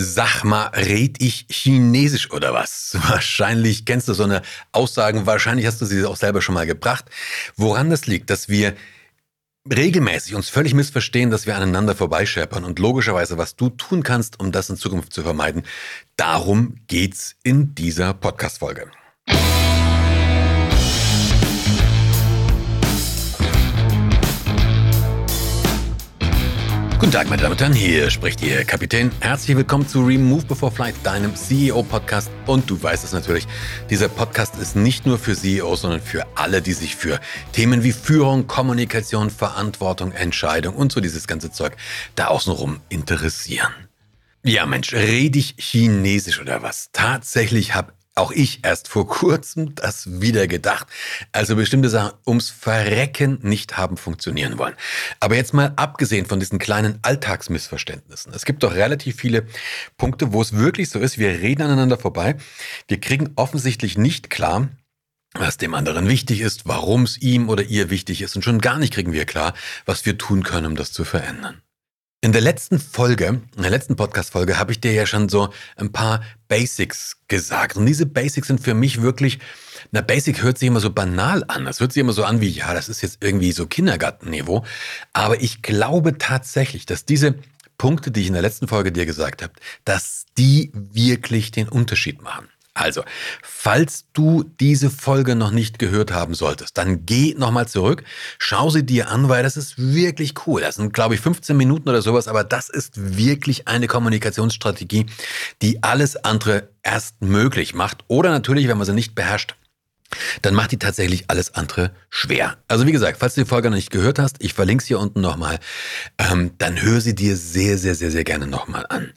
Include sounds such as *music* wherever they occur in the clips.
Sag mal, red ich Chinesisch oder was? *laughs* Wahrscheinlich kennst du so eine Aussagen, wahrscheinlich hast du sie auch selber schon mal gebracht. Woran das liegt, dass wir regelmäßig uns völlig missverstehen, dass wir aneinander vorbeischeppern und logischerweise, was du tun kannst, um das in Zukunft zu vermeiden. Darum geht's in dieser Podcast-Folge. Guten Tag, meine Damen und Herren, hier spricht Ihr Kapitän. Herzlich willkommen zu Remove Before Flight, deinem CEO-Podcast. Und du weißt es natürlich, dieser Podcast ist nicht nur für CEOs, sondern für alle, die sich für Themen wie Führung, Kommunikation, Verantwortung, Entscheidung und so dieses ganze Zeug da außenrum interessieren. Ja, Mensch, rede ich Chinesisch oder was? Tatsächlich habe auch ich erst vor kurzem das wieder gedacht. Also bestimmte Sachen ums Verrecken nicht haben funktionieren wollen. Aber jetzt mal abgesehen von diesen kleinen Alltagsmissverständnissen. Es gibt doch relativ viele Punkte, wo es wirklich so ist, wir reden aneinander vorbei. Wir kriegen offensichtlich nicht klar, was dem anderen wichtig ist, warum es ihm oder ihr wichtig ist. Und schon gar nicht kriegen wir klar, was wir tun können, um das zu verändern. In der letzten Folge, in der letzten Podcast-Folge, habe ich dir ja schon so ein paar Basics gesagt. Und diese Basics sind für mich wirklich, na, Basic hört sich immer so banal an. Das hört sich immer so an wie, ja, das ist jetzt irgendwie so Kindergartenniveau. Aber ich glaube tatsächlich, dass diese Punkte, die ich in der letzten Folge dir gesagt habe, dass die wirklich den Unterschied machen. Also, falls du diese Folge noch nicht gehört haben solltest, dann geh nochmal zurück, schau sie dir an, weil das ist wirklich cool. Das sind, glaube ich, 15 Minuten oder sowas, aber das ist wirklich eine Kommunikationsstrategie, die alles andere erst möglich macht. Oder natürlich, wenn man sie nicht beherrscht, dann macht die tatsächlich alles andere schwer. Also wie gesagt, falls du die Folge noch nicht gehört hast, ich verlinke sie hier unten nochmal, ähm, dann hör sie dir sehr, sehr, sehr, sehr gerne nochmal an.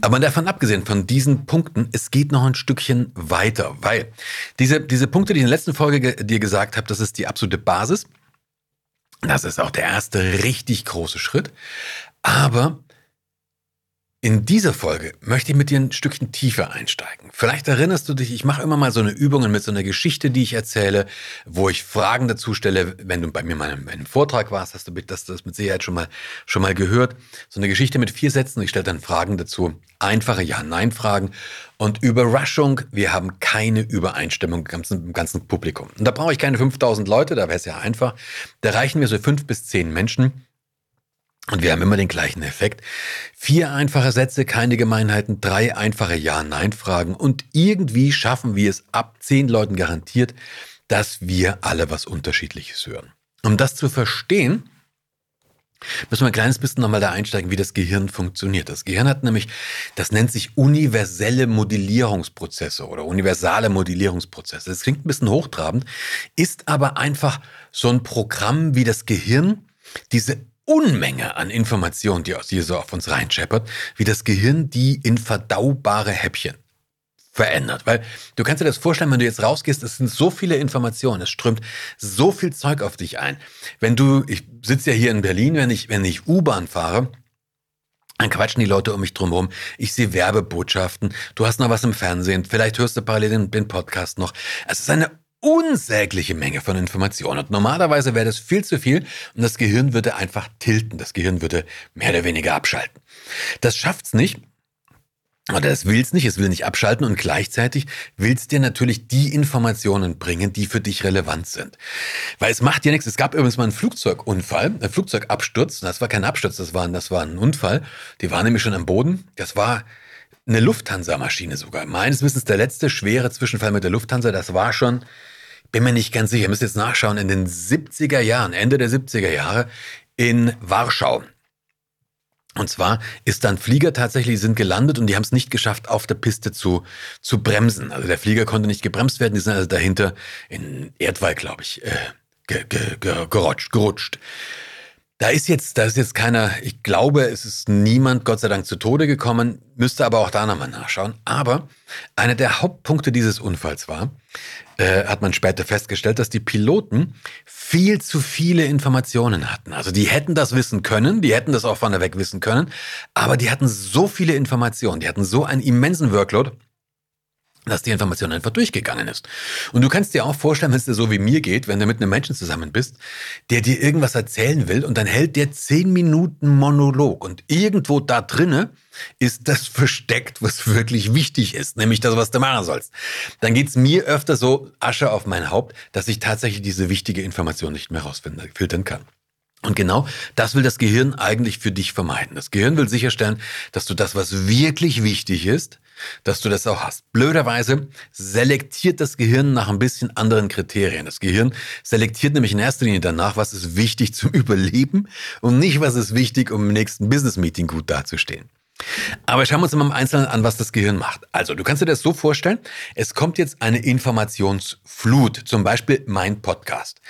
Aber davon abgesehen von diesen Punkten, es geht noch ein Stückchen weiter, weil diese, diese Punkte, die ich in der letzten Folge ge dir gesagt habe, das ist die absolute Basis. Das ist auch der erste richtig große Schritt. Aber in dieser Folge möchte ich mit dir ein Stückchen tiefer einsteigen. Vielleicht erinnerst du dich, ich mache immer mal so eine Übung mit so einer Geschichte, die ich erzähle, wo ich Fragen dazu stelle. Wenn du bei mir mal in einem Vortrag warst, hast du das, das mit Sicherheit schon mal, schon mal gehört. So eine Geschichte mit vier Sätzen. Ich stelle dann Fragen dazu. Einfache Ja-Nein-Fragen. Und Überraschung, wir haben keine Übereinstimmung im ganzen, im ganzen Publikum. Und da brauche ich keine 5000 Leute, da wäre es ja einfach. Da reichen mir so fünf bis zehn Menschen und wir haben immer den gleichen Effekt. Vier einfache Sätze, keine Gemeinheiten, drei einfache Ja-Nein-Fragen und irgendwie schaffen wir es ab zehn Leuten garantiert, dass wir alle was Unterschiedliches hören. Um das zu verstehen, müssen wir ein kleines bisschen nochmal da einsteigen, wie das Gehirn funktioniert. Das Gehirn hat nämlich, das nennt sich universelle Modellierungsprozesse oder universale Modellierungsprozesse. Das klingt ein bisschen hochtrabend, ist aber einfach so ein Programm, wie das Gehirn diese Unmenge an Informationen, die aus hier so auf uns reinscheppert, wie das Gehirn die in verdaubare Häppchen verändert. Weil du kannst dir das vorstellen, wenn du jetzt rausgehst, es sind so viele Informationen, es strömt so viel Zeug auf dich ein. Wenn du, ich sitze ja hier in Berlin, wenn ich, wenn ich U-Bahn fahre, dann quatschen die Leute um mich drumherum. Ich sehe Werbebotschaften. Du hast noch was im Fernsehen. Vielleicht hörst du parallel den, den Podcast noch. Es ist eine unsägliche Menge von Informationen. Und normalerweise wäre das viel zu viel und das Gehirn würde einfach tilten. Das Gehirn würde mehr oder weniger abschalten. Das schafft's nicht. Oder es will's nicht, es will nicht abschalten und gleichzeitig will's dir natürlich die Informationen bringen, die für dich relevant sind. Weil es macht dir nichts. Es gab übrigens mal einen Flugzeugunfall, ein Flugzeugabsturz. Das war kein Absturz, das war, das war ein Unfall. Die waren nämlich schon am Boden. Das war eine Lufthansa-Maschine sogar. Meines Wissens der letzte schwere Zwischenfall mit der Lufthansa. Das war schon bin mir nicht ganz sicher, müsst jetzt nachschauen, in den 70er Jahren, Ende der 70er Jahre in Warschau. Und zwar ist dann Flieger tatsächlich sind gelandet und die haben es nicht geschafft, auf der Piste zu, zu bremsen. Also der Flieger konnte nicht gebremst werden, die sind also dahinter in Erdwall, glaube ich, äh, ge, ge, ge, gerutscht, gerutscht. Da ist jetzt, da ist jetzt keiner, ich glaube, es ist niemand, Gott sei Dank, zu Tode gekommen, müsste aber auch da nochmal nachschauen. Aber einer der Hauptpunkte dieses Unfalls war, äh, hat man später festgestellt, dass die Piloten viel zu viele Informationen hatten. Also die hätten das wissen können, die hätten das auch von der weg wissen können, aber die hatten so viele Informationen, die hatten so einen immensen Workload, dass die Information einfach durchgegangen ist. Und du kannst dir auch vorstellen, wenn es dir so wie mir geht, wenn du mit einem Menschen zusammen bist, der dir irgendwas erzählen will und dann hält der zehn Minuten Monolog und irgendwo da drinne ist das versteckt, was wirklich wichtig ist, nämlich das, was du machen sollst. Dann geht's mir öfter so Asche auf mein Haupt, dass ich tatsächlich diese wichtige Information nicht mehr rausfiltern kann. Und genau das will das Gehirn eigentlich für dich vermeiden. Das Gehirn will sicherstellen, dass du das, was wirklich wichtig ist, dass du das auch hast. Blöderweise selektiert das Gehirn nach ein bisschen anderen Kriterien. Das Gehirn selektiert nämlich in erster Linie danach, was ist wichtig *laughs* zum Überleben und nicht, was ist wichtig, um im nächsten Business Meeting gut dazustehen. Aber schauen wir uns mal im Einzelnen an, was das Gehirn macht. Also, du kannst dir das so vorstellen, es kommt jetzt eine Informationsflut, zum Beispiel mein Podcast.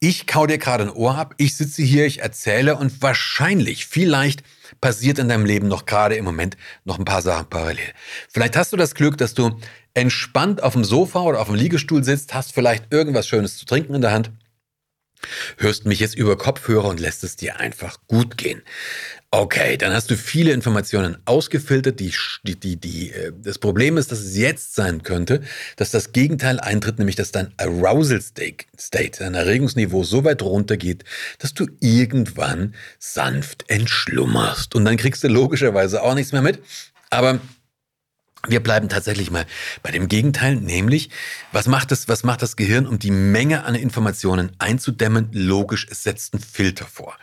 Ich kau dir gerade ein Ohr ab, ich sitze hier, ich erzähle und wahrscheinlich, vielleicht passiert in deinem Leben noch gerade im Moment noch ein paar Sachen parallel. Vielleicht hast du das Glück, dass du entspannt auf dem Sofa oder auf dem Liegestuhl sitzt, hast vielleicht irgendwas Schönes zu trinken in der Hand hörst mich jetzt über Kopfhörer und lässt es dir einfach gut gehen. Okay, dann hast du viele Informationen ausgefiltert. Die, die, die, äh, das Problem ist, dass es jetzt sein könnte, dass das Gegenteil eintritt, nämlich dass dein Arousal State, dein Erregungsniveau so weit runtergeht, dass du irgendwann sanft entschlummerst. Und dann kriegst du logischerweise auch nichts mehr mit. Aber wir bleiben tatsächlich mal bei dem Gegenteil, nämlich, was macht das, was macht das Gehirn, um die Menge an Informationen einzudämmen? Logisch, es setzt einen Filter vor.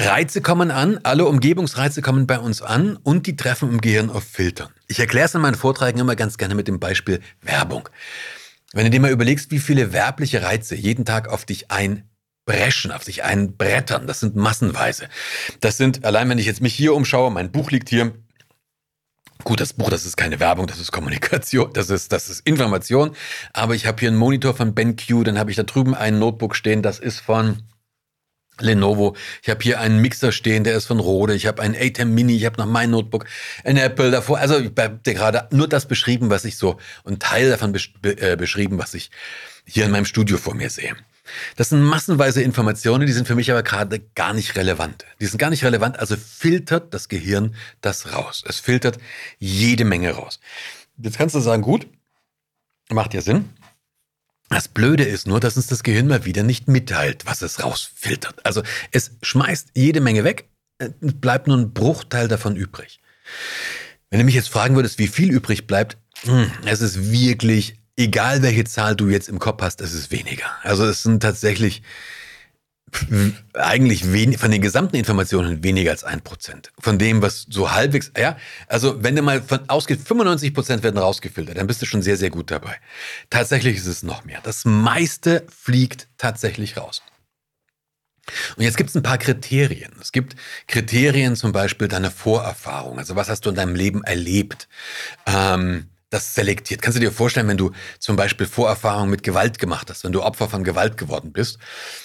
Reize kommen an, alle Umgebungsreize kommen bei uns an und die treffen im Gehirn auf Filtern. Ich erkläre es in meinen Vorträgen immer ganz gerne mit dem Beispiel Werbung. Wenn du dir mal überlegst, wie viele werbliche Reize jeden Tag auf dich einbrechen, auf dich einbrettern, das sind massenweise. Das sind, allein wenn ich jetzt mich hier umschaue, mein Buch liegt hier, Gut, das Buch, das ist keine Werbung, das ist Kommunikation, das ist, das ist Information. Aber ich habe hier einen Monitor von BenQ, dann habe ich da drüben ein Notebook stehen, das ist von Lenovo. Ich habe hier einen Mixer stehen, der ist von Rode. Ich habe einen ATEM Mini, ich habe noch mein Notebook, ein Apple davor. Also ich habe dir gerade nur das beschrieben, was ich so, und Teil davon besch äh, beschrieben, was ich hier in meinem Studio vor mir sehe. Das sind massenweise Informationen, die sind für mich aber gerade gar nicht relevant. Die sind gar nicht relevant, also filtert das Gehirn das raus. Es filtert jede Menge raus. Jetzt kannst du sagen, gut, macht ja Sinn. Das Blöde ist nur, dass uns das Gehirn mal wieder nicht mitteilt, was es rausfiltert. Also es schmeißt jede Menge weg, bleibt nur ein Bruchteil davon übrig. Wenn du mich jetzt fragen würdest, wie viel übrig bleibt, hm, es ist wirklich egal welche Zahl du jetzt im Kopf hast, es ist weniger. Also es sind tatsächlich eigentlich wenig, von den gesamten Informationen weniger als ein Prozent. Von dem, was so halbwegs, ja, also wenn du mal von ausgeht, 95 Prozent werden rausgefiltert, dann bist du schon sehr, sehr gut dabei. Tatsächlich ist es noch mehr. Das meiste fliegt tatsächlich raus. Und jetzt gibt es ein paar Kriterien. Es gibt Kriterien zum Beispiel deiner Vorerfahrung. Also was hast du in deinem Leben erlebt? Ähm, das selektiert. Kannst du dir vorstellen, wenn du zum Beispiel Vorerfahrungen mit Gewalt gemacht hast, wenn du Opfer von Gewalt geworden bist,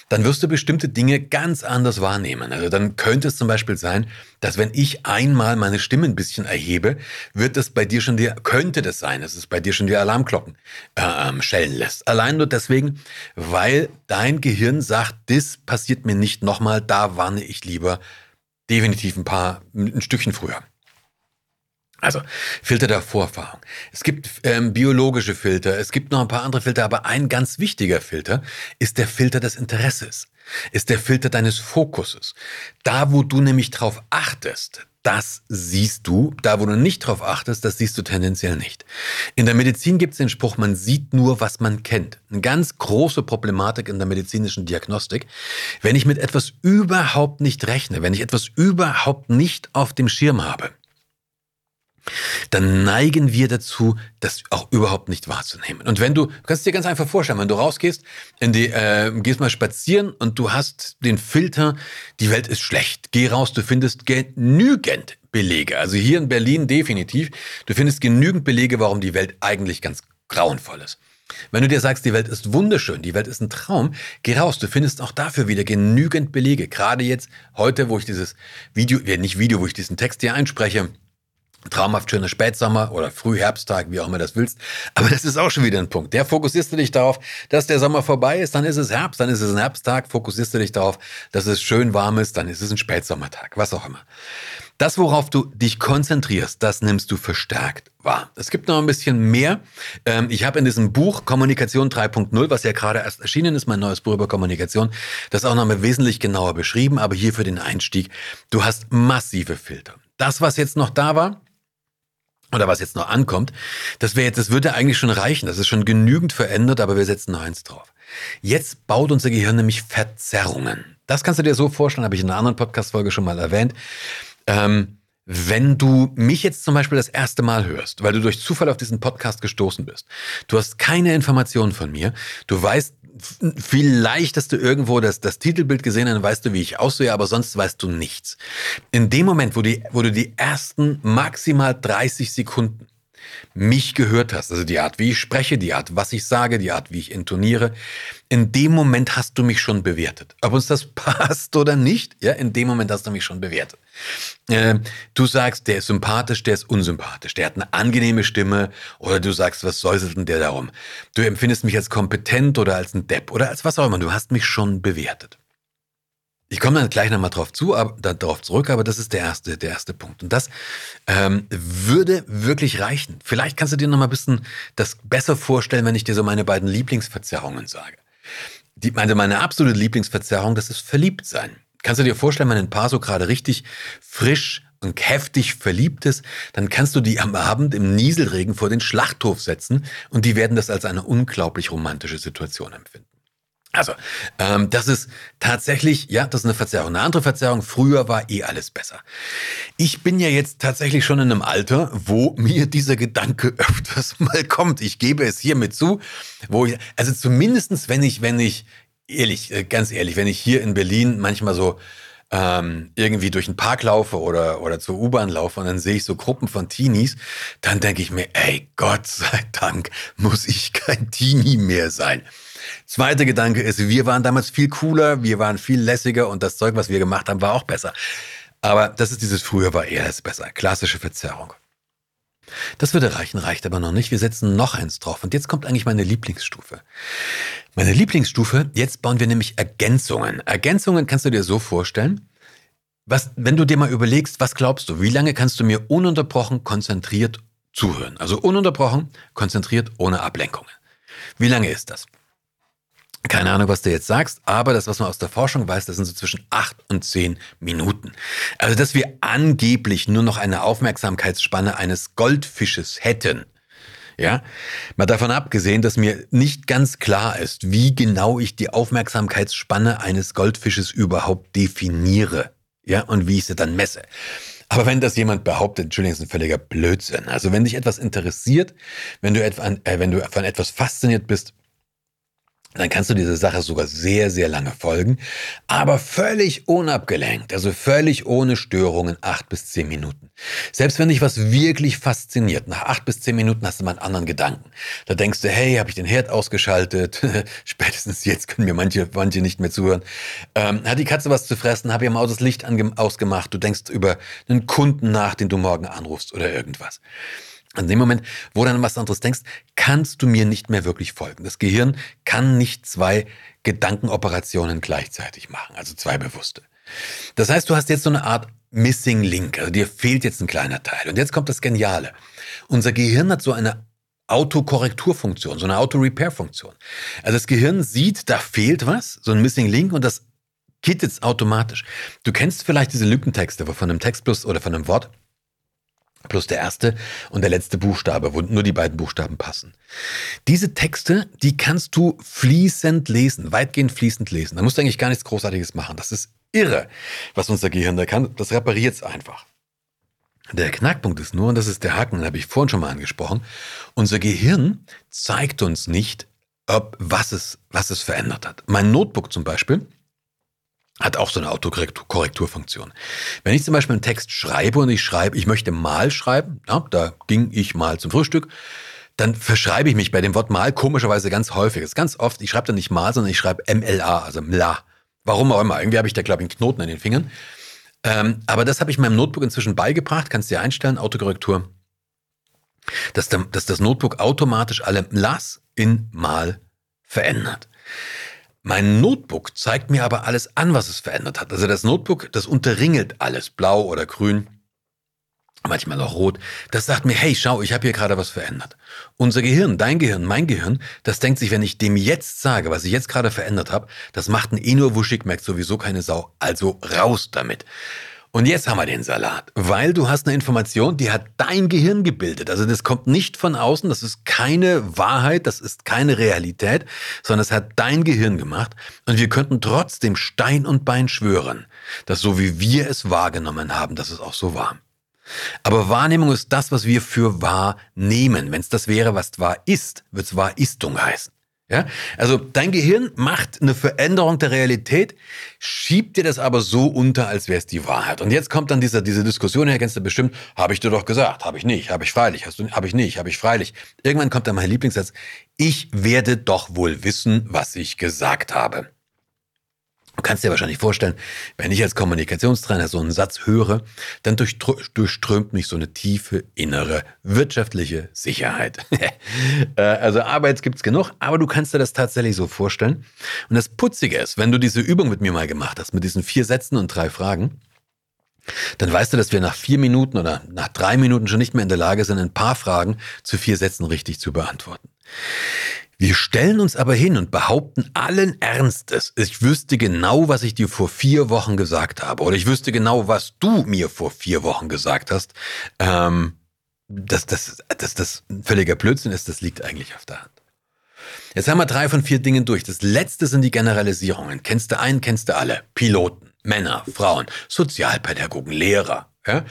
dann wirst du bestimmte Dinge ganz anders wahrnehmen. Also dann könnte es zum Beispiel sein, dass wenn ich einmal meine Stimme ein bisschen erhebe, wird das bei dir schon die, könnte das sein, dass es bei dir schon die Alarmglocken äh, schellen lässt. Allein nur deswegen, weil dein Gehirn sagt, das passiert mir nicht nochmal, da warne ich lieber definitiv ein paar, ein Stückchen früher. Also Filter der Vorerfahrung. Es gibt ähm, biologische Filter, es gibt noch ein paar andere Filter, aber ein ganz wichtiger Filter ist der Filter des Interesses, ist der Filter deines Fokuses. Da, wo du nämlich drauf achtest, das siehst du. Da, wo du nicht drauf achtest, das siehst du tendenziell nicht. In der Medizin gibt es den Spruch, man sieht nur, was man kennt. Eine ganz große Problematik in der medizinischen Diagnostik. Wenn ich mit etwas überhaupt nicht rechne, wenn ich etwas überhaupt nicht auf dem Schirm habe, dann neigen wir dazu, das auch überhaupt nicht wahrzunehmen. Und wenn du, du kannst dir ganz einfach vorstellen, wenn du rausgehst, die, äh, gehst mal spazieren und du hast den Filter, die Welt ist schlecht. Geh raus, du findest genügend Belege. Also hier in Berlin definitiv. Du findest genügend Belege, warum die Welt eigentlich ganz grauenvoll ist. Wenn du dir sagst, die Welt ist wunderschön, die Welt ist ein Traum, geh raus, du findest auch dafür wieder genügend Belege. Gerade jetzt, heute, wo ich dieses Video, nicht Video, wo ich diesen Text hier einspreche, traumhaft schöner Spätsommer oder Frühherbsttag, wie auch immer das willst. Aber das ist auch schon wieder ein Punkt. Der fokussierst du dich darauf, dass der Sommer vorbei ist, dann ist es Herbst, dann ist es ein Herbsttag, fokussierst du dich darauf, dass es schön warm ist, dann ist es ein Spätsommertag, was auch immer. Das, worauf du dich konzentrierst, das nimmst du verstärkt wahr. Es gibt noch ein bisschen mehr. Ähm, ich habe in diesem Buch Kommunikation 3.0, was ja gerade erst erschienen ist, mein neues Buch über Kommunikation, das auch nochmal wesentlich genauer beschrieben, aber hier für den Einstieg, du hast massive Filter. Das, was jetzt noch da war, oder was jetzt noch ankommt, das wäre jetzt, das würde eigentlich schon reichen. Das ist schon genügend verändert, aber wir setzen noch eins drauf. Jetzt baut unser Gehirn nämlich Verzerrungen. Das kannst du dir so vorstellen, habe ich in einer anderen Podcast-Folge schon mal erwähnt. Ähm, wenn du mich jetzt zum Beispiel das erste Mal hörst, weil du durch Zufall auf diesen Podcast gestoßen bist, du hast keine Informationen von mir, du weißt vielleicht, dass du irgendwo das, das Titelbild gesehen hast, dann weißt du, wie ich aussehe, aber sonst weißt du nichts. In dem Moment, wo, die, wo du die ersten maximal 30 Sekunden mich gehört hast, also die Art, wie ich spreche, die Art, was ich sage, die Art, wie ich intoniere, in dem Moment hast du mich schon bewertet. Ob uns das *laughs* passt oder nicht, ja, in dem Moment hast du mich schon bewertet. Äh, du sagst, der ist sympathisch, der ist unsympathisch, der hat eine angenehme Stimme oder du sagst, was säuselt denn der darum? Du empfindest mich als kompetent oder als ein Depp oder als was auch immer. Du hast mich schon bewertet. Ich komme dann gleich nochmal drauf zu, aber, darauf zurück, aber das ist der erste, der erste Punkt. Und das ähm, würde wirklich reichen. Vielleicht kannst du dir nochmal ein bisschen das besser vorstellen, wenn ich dir so meine beiden Lieblingsverzerrungen sage. Die, meine, meine absolute Lieblingsverzerrung, das ist Verliebtsein. Kannst du dir vorstellen, wenn ein Paar so gerade richtig frisch und heftig verliebt ist, dann kannst du die am Abend im Nieselregen vor den Schlachthof setzen und die werden das als eine unglaublich romantische Situation empfinden. Also, ähm, das ist tatsächlich, ja, das ist eine Verzerrung. Eine andere Verzerrung, früher war eh alles besser. Ich bin ja jetzt tatsächlich schon in einem Alter, wo mir dieser Gedanke *laughs* öfters mal kommt. Ich gebe es hiermit zu, wo ich, also zumindestens, wenn ich, wenn ich, ehrlich, äh, ganz ehrlich, wenn ich hier in Berlin manchmal so ähm, irgendwie durch den Park laufe oder, oder zur U-Bahn laufe und dann sehe ich so Gruppen von Teenies, dann denke ich mir, ey, Gott sei Dank muss ich kein Teenie mehr sein. Zweiter Gedanke ist, wir waren damals viel cooler, wir waren viel lässiger und das Zeug, was wir gemacht haben, war auch besser. Aber das ist dieses früher war eher besser. Klassische Verzerrung. Das würde reichen, reicht aber noch nicht. Wir setzen noch eins drauf. Und jetzt kommt eigentlich meine Lieblingsstufe. Meine Lieblingsstufe, jetzt bauen wir nämlich Ergänzungen. Ergänzungen kannst du dir so vorstellen, was, wenn du dir mal überlegst, was glaubst du, wie lange kannst du mir ununterbrochen konzentriert zuhören? Also ununterbrochen, konzentriert, ohne Ablenkungen. Wie lange ist das? Keine Ahnung, was du jetzt sagst, aber das, was man aus der Forschung weiß, das sind so zwischen acht und zehn Minuten. Also, dass wir angeblich nur noch eine Aufmerksamkeitsspanne eines Goldfisches hätten. Ja, mal davon abgesehen, dass mir nicht ganz klar ist, wie genau ich die Aufmerksamkeitsspanne eines Goldfisches überhaupt definiere. Ja, und wie ich sie dann messe. Aber wenn das jemand behauptet, Entschuldigung, ist ein völliger Blödsinn. Also wenn dich etwas interessiert, wenn du, etwa, äh, wenn du von etwas fasziniert bist, dann kannst du diese Sache sogar sehr, sehr lange folgen, aber völlig unabgelenkt, also völlig ohne Störungen, acht bis zehn Minuten. Selbst wenn dich was wirklich fasziniert, nach acht bis zehn Minuten hast du mal einen anderen Gedanken. Da denkst du, hey, habe ich den Herd ausgeschaltet? *laughs* Spätestens jetzt können mir manche, manche nicht mehr zuhören. Ähm, hat die Katze was zu fressen? Habe am Auto das Licht ausgemacht? Du denkst über einen Kunden nach, den du morgen anrufst oder irgendwas. In dem Moment, wo du an was anderes denkst, kannst du mir nicht mehr wirklich folgen. Das Gehirn kann nicht zwei Gedankenoperationen gleichzeitig machen, also zwei bewusste. Das heißt, du hast jetzt so eine Art Missing Link, also dir fehlt jetzt ein kleiner Teil. Und jetzt kommt das Geniale. Unser Gehirn hat so eine Autokorrekturfunktion, so eine Auto-Repair-Funktion. Also das Gehirn sieht, da fehlt was, so ein Missing Link und das jetzt automatisch. Du kennst vielleicht diese Lückentexte, von einem Text plus oder von einem Wort plus der erste und der letzte Buchstabe, wo nur die beiden Buchstaben passen. Diese Texte, die kannst du fließend lesen, weitgehend fließend lesen. Da musst du eigentlich gar nichts Großartiges machen. Das ist irre, was unser Gehirn da kann. Das repariert es einfach. Der Knackpunkt ist nur, und das ist der Haken, den habe ich vorhin schon mal angesprochen, unser Gehirn zeigt uns nicht, ob, was, es, was es verändert hat. Mein Notebook zum Beispiel, hat auch so eine Autokorrekturfunktion. Wenn ich zum Beispiel einen Text schreibe und ich schreibe, ich möchte mal schreiben, ja, da ging ich mal zum Frühstück, dann verschreibe ich mich bei dem Wort mal komischerweise ganz häufig. Das ist ganz oft, ich schreibe dann nicht mal, sondern ich schreibe MLA, also MLA. Warum auch immer. Irgendwie habe ich da, glaube ich, einen Knoten in den Fingern. Ähm, aber das habe ich meinem Notebook inzwischen beigebracht, kannst du dir einstellen, Autokorrektur, dass, der, dass das Notebook automatisch alle MLAs in mal verändert. Mein Notebook zeigt mir aber alles an, was es verändert hat. Also das Notebook, das unterringelt alles, blau oder grün. manchmal auch rot, das sagt mir, hey, schau, ich habe hier gerade was verändert. Unser Gehirn, dein Gehirn, mein Gehirn, das denkt sich, wenn ich dem jetzt sage, was ich jetzt gerade verändert habe, das macht ein eh nur wuschig, merkt sowieso keine Sau, also raus damit. Und jetzt haben wir den Salat, weil du hast eine Information, die hat dein Gehirn gebildet. Also das kommt nicht von außen, das ist keine Wahrheit, das ist keine Realität, sondern es hat dein Gehirn gemacht. Und wir könnten trotzdem Stein und Bein schwören, dass so wie wir es wahrgenommen haben, dass es auch so war. Aber Wahrnehmung ist das, was wir für wahr nehmen. Wenn es das wäre, was wahr ist, wird es Wahristung heißen. Ja? Also dein Gehirn macht eine Veränderung der Realität, schiebt dir das aber so unter, als wäre es die Wahrheit. Und jetzt kommt dann dieser, diese Diskussion her, kennst du bestimmt, habe ich dir doch gesagt, habe ich nicht, habe ich freilich, hast du, habe ich nicht, habe ich freilich. Irgendwann kommt dann mein Lieblingssatz, ich werde doch wohl wissen, was ich gesagt habe. Du kannst dir wahrscheinlich vorstellen, wenn ich als Kommunikationstrainer so einen Satz höre, dann durchströmt mich so eine tiefe innere wirtschaftliche Sicherheit. *laughs* Äh, also Arbeit gibt's genug, aber du kannst dir das tatsächlich so vorstellen. Und das Putzige ist, wenn du diese Übung mit mir mal gemacht hast, mit diesen vier Sätzen und drei Fragen, dann weißt du, dass wir nach vier Minuten oder nach drei Minuten schon nicht mehr in der Lage sind, ein paar Fragen zu vier Sätzen richtig zu beantworten. Wir stellen uns aber hin und behaupten allen Ernstes, ich wüsste genau, was ich dir vor vier Wochen gesagt habe. Oder ich wüsste genau, was du mir vor vier Wochen gesagt hast. Ähm, dass das, dass das völliger Blödsinn ist, das liegt eigentlich auf der Hand. Jetzt haben wir drei von vier Dingen durch. Das letzte sind die Generalisierungen. Kennst du einen, kennst du alle. Piloten, Männer, Frauen, Sozialpädagogen, Lehrer, ja?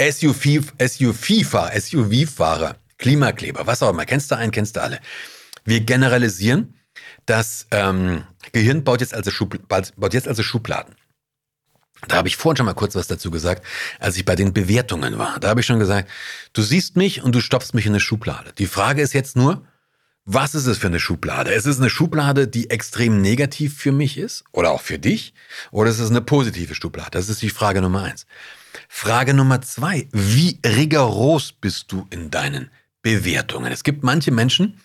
SUV-Fahrer, SUV-Fahrer, Klimakleber, was auch immer. Kennst du einen, kennst du alle. Wir generalisieren. Das ähm, Gehirn baut jetzt, also baut jetzt also Schubladen. Da habe ich vorhin schon mal kurz was dazu gesagt, als ich bei den Bewertungen war. Da habe ich schon gesagt, du siehst mich und du stopfst mich in eine Schublade. Die Frage ist jetzt nur, was ist es für eine Schublade? Ist es eine Schublade, die extrem negativ für mich ist oder auch für dich? Oder ist es eine positive Schublade? Das ist die Frage Nummer eins. Frage Nummer zwei, wie rigoros bist du in deinen Bewertungen? Es gibt manche Menschen,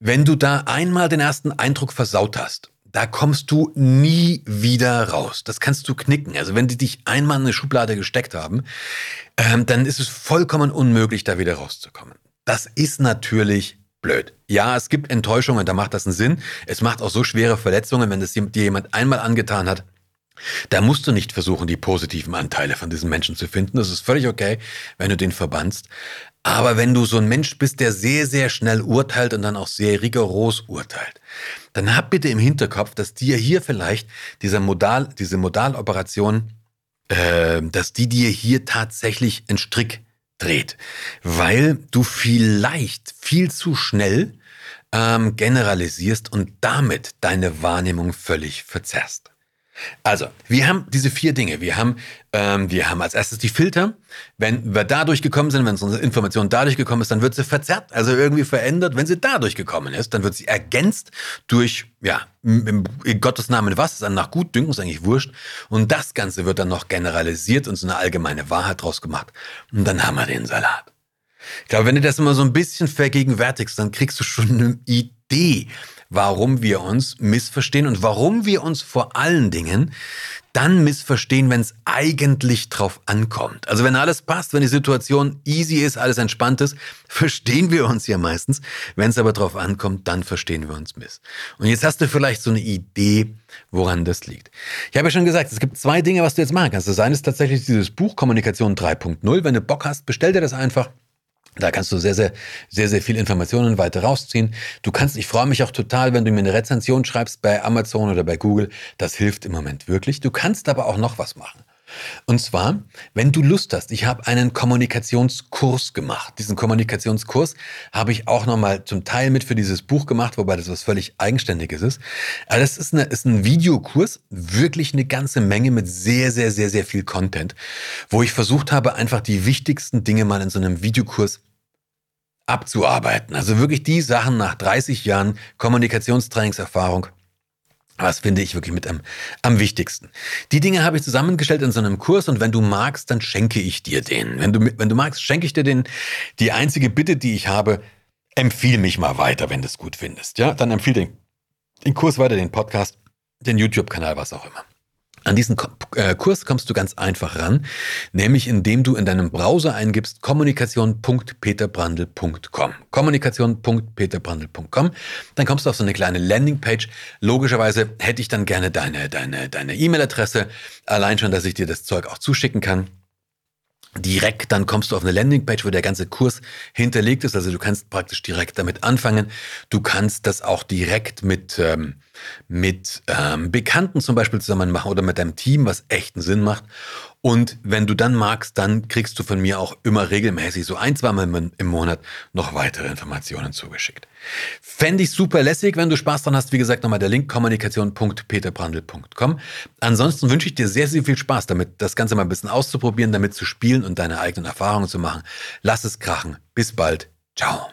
wenn du da einmal den ersten Eindruck versaut hast, da kommst du nie wieder raus. Das kannst du knicken. Also wenn die dich einmal in eine Schublade gesteckt haben, ähm, dann ist es vollkommen unmöglich, da wieder rauszukommen. Das ist natürlich blöd. Ja, es gibt Enttäuschungen, da macht das einen Sinn. Es macht auch so schwere Verletzungen, wenn es dir jemand einmal angetan hat. Da musst du nicht versuchen, die positiven Anteile von diesen Menschen zu finden. Das ist völlig okay, wenn du den verbannst. Aber wenn du so ein Mensch bist, der sehr, sehr schnell urteilt und dann auch sehr rigoros urteilt, dann hab bitte im Hinterkopf, dass dir hier vielleicht dieser Modal, diese Modaloperation, äh, dass die dir hier tatsächlich einen Strick dreht, weil du vielleicht viel zu schnell ähm, generalisierst und damit deine Wahrnehmung völlig verzerrst. Also, wir haben diese vier Dinge. Wir haben, ähm, wir haben als erstes die Filter. Wenn wir dadurch gekommen sind, wenn unsere Information dadurch gekommen ist, dann wird sie verzerrt, also irgendwie verändert. Wenn sie dadurch gekommen ist, dann wird sie ergänzt durch, ja, in Gottes Namen was, ist dann nach Gutdünken, ist eigentlich wurscht. Und das Ganze wird dann noch generalisiert und so eine allgemeine Wahrheit draus gemacht. Und dann haben wir den Salat. Ich glaube, wenn du das immer so ein bisschen vergegenwärtigst, dann kriegst du schon eine Idee, warum wir uns missverstehen und warum wir uns vor allen Dingen dann missverstehen, wenn es eigentlich drauf ankommt. Also wenn alles passt, wenn die Situation easy ist, alles entspannt ist, *laughs* verstehen wir uns ja meistens. Wenn es aber drauf ankommt, dann verstehen wir uns miss. Und jetzt hast du vielleicht so eine Idee, woran das liegt. Ich habe ja schon gesagt, es gibt zwei Dinge, was du jetzt machen kannst. Das eine ist tatsächlich dieses Buch Kommunikation 3.0. Wenn du Bock hast, bestell dir das einfach. Da kannst du sehr, sehr, sehr, sehr viel Informationen weiter rausziehen. Du kannst, ich freue mich auch total, wenn du mir eine Rezension schreibst bei Amazon oder bei Google. Das hilft im Moment wirklich. Du kannst aber auch noch was machen. Und zwar, wenn du Lust hast, ich habe einen Kommunikationskurs gemacht. Diesen Kommunikationskurs habe ich auch nochmal zum Teil mit für dieses Buch gemacht, wobei das was völlig Eigenständiges ist. Aber das ist, eine, ist ein Videokurs, wirklich eine ganze Menge mit sehr, sehr, sehr, sehr viel Content, wo ich versucht habe, einfach die wichtigsten Dinge mal in so einem Videokurs abzuarbeiten. Also wirklich die Sachen nach 30 Jahren Kommunikationstrainingserfahrung was finde ich wirklich mit am, am wichtigsten. Die Dinge habe ich zusammengestellt in so einem Kurs und wenn du magst, dann schenke ich dir den. Wenn du, wenn du magst, schenke ich dir den. Die einzige Bitte, die ich habe, empfiehl mich mal weiter, wenn du es gut findest. Ja, dann empfiehl den, den Kurs weiter, den Podcast, den YouTube-Kanal, was auch immer. An diesen äh, Kurs kommst du ganz einfach ran, nämlich indem du in deinem Browser eingibst kommunikation.peterbrandl.com. Kommunikation.peterbrandl.com. Dann kommst du auf so eine kleine Landingpage. Logischerweise hätte ich dann gerne deine deine deine E-Mail-Adresse, allein schon, dass ich dir das Zeug auch zuschicken kann direkt, dann kommst du auf eine Landingpage, wo der ganze Kurs hinterlegt ist. Also du kannst praktisch direkt damit anfangen. Du kannst das auch direkt mit, ähm, mit ähm, Bekannten zum Beispiel zusammen machen oder mit deinem Team, was echten Sinn macht. Und wenn du dann magst, dann kriegst du von mir auch immer regelmäßig so ein, zwei Mal im Monat noch weitere Informationen zugeschickt. Fände ich super lässig, wenn du Spaß dran hast. Wie gesagt, nochmal der Link kommunikation.peterbrandl.com. Ansonsten wünsche ich dir sehr, sehr viel Spaß damit, das Ganze mal ein bisschen auszuprobieren, damit zu spielen und deine eigenen Erfahrungen zu machen. Lass es krachen. Bis bald. Ciao.